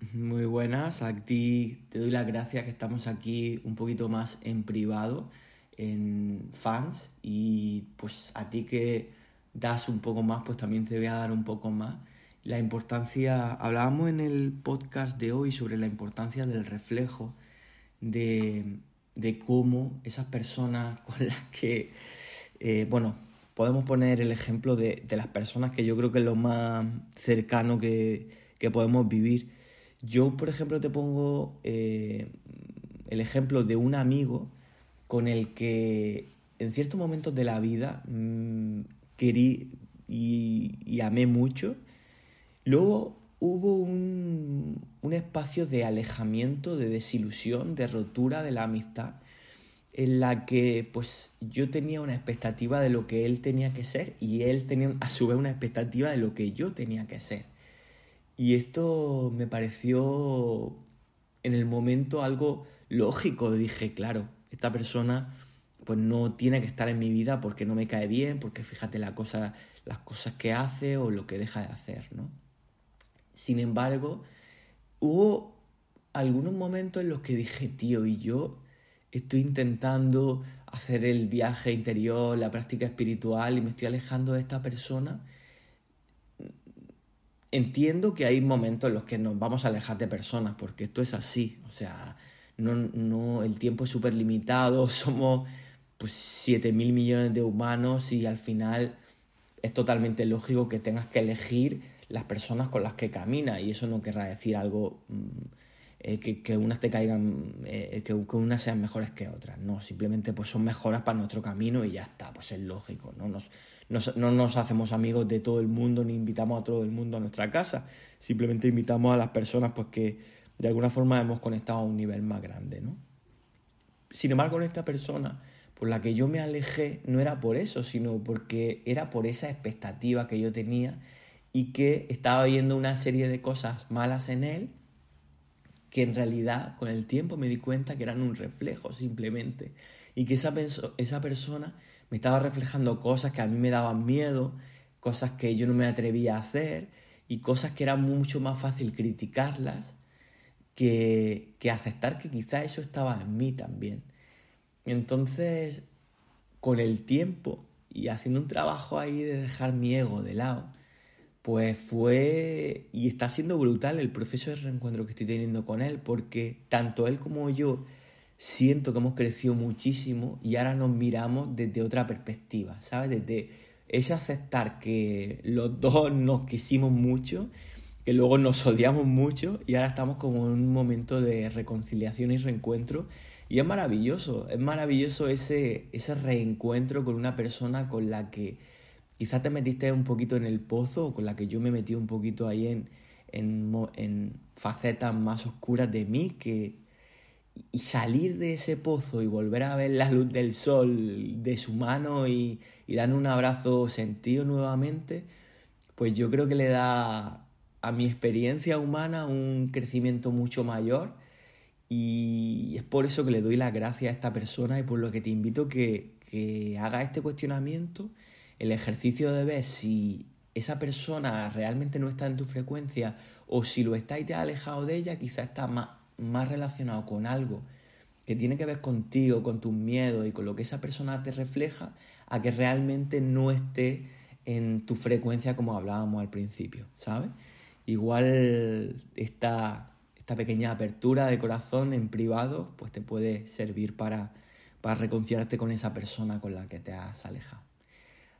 Muy buenas, a ti te doy las gracias que estamos aquí un poquito más en privado, en fans, y pues a ti que das un poco más, pues también te voy a dar un poco más. La importancia, hablábamos en el podcast de hoy sobre la importancia del reflejo, de, de cómo esas personas con las que, eh, bueno, podemos poner el ejemplo de, de, las personas que yo creo que es lo más cercano que, que podemos vivir. Yo, por ejemplo, te pongo eh, el ejemplo de un amigo con el que en ciertos momentos de la vida mmm, querí y, y, amé mucho. Luego hubo un, un espacio de alejamiento, de desilusión, de rotura de la amistad en la que pues yo tenía una expectativa de lo que él tenía que ser y él tenía a su vez una expectativa de lo que yo tenía que ser. Y esto me pareció en el momento algo lógico. Dije, claro, esta persona pues no tiene que estar en mi vida porque no me cae bien, porque fíjate la cosa, las cosas que hace o lo que deja de hacer, ¿no? Sin embargo, hubo algunos momentos en los que dije, tío, y yo estoy intentando hacer el viaje interior, la práctica espiritual y me estoy alejando de esta persona. Entiendo que hay momentos en los que nos vamos a alejar de personas, porque esto es así. O sea, no, no, el tiempo es súper limitado, somos pues 7 mil millones de humanos y al final es totalmente lógico que tengas que elegir las personas con las que caminas y eso no querrá decir algo eh, que, que, unas te caigan, eh, que, que, unas sean mejores que otras, no, simplemente pues son mejoras para nuestro camino y ya está, pues es lógico, no nos, no nos hacemos amigos de todo el mundo ni invitamos a todo el mundo a nuestra casa, simplemente invitamos a las personas pues que de alguna forma hemos conectado a un nivel más grande, ¿no? Sin embargo, con esta persona por la que yo me alejé no era por eso, sino porque era por esa expectativa que yo tenía y que estaba viendo una serie de cosas malas en él que en realidad con el tiempo me di cuenta que eran un reflejo simplemente. Y que esa, esa persona me estaba reflejando cosas que a mí me daban miedo, cosas que yo no me atrevía a hacer y cosas que era mucho más fácil criticarlas que, que aceptar que quizá eso estaba en mí también. Entonces, con el tiempo y haciendo un trabajo ahí de dejar mi ego de lado, pues fue y está siendo brutal el proceso de reencuentro que estoy teniendo con él, porque tanto él como yo siento que hemos crecido muchísimo y ahora nos miramos desde otra perspectiva, ¿sabes? Desde ese aceptar que los dos nos quisimos mucho, que luego nos odiamos mucho y ahora estamos como en un momento de reconciliación y reencuentro. Y es maravilloso, es maravilloso ese, ese reencuentro con una persona con la que quizás te metiste un poquito en el pozo o con la que yo me metí un poquito ahí en, en, en facetas más oscuras de mí que, y salir de ese pozo y volver a ver la luz del sol de su mano y, y dar un abrazo sentido nuevamente, pues yo creo que le da a mi experiencia humana un crecimiento mucho mayor y es por eso que le doy las gracias a esta persona y por lo que te invito que, que haga este cuestionamiento, el ejercicio de ver si esa persona realmente no está en tu frecuencia o si lo está y te ha alejado de ella, quizá está más más relacionado con algo que tiene que ver contigo, con tus miedos y con lo que esa persona te refleja, a que realmente no esté en tu frecuencia como hablábamos al principio, ¿sabes? Igual esta, esta pequeña apertura de corazón en privado, pues te puede servir para, para reconciliarte con esa persona con la que te has alejado.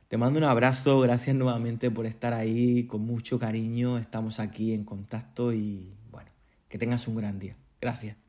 Te mando un abrazo, gracias nuevamente por estar ahí con mucho cariño, estamos aquí en contacto y bueno, que tengas un gran día. Gracias.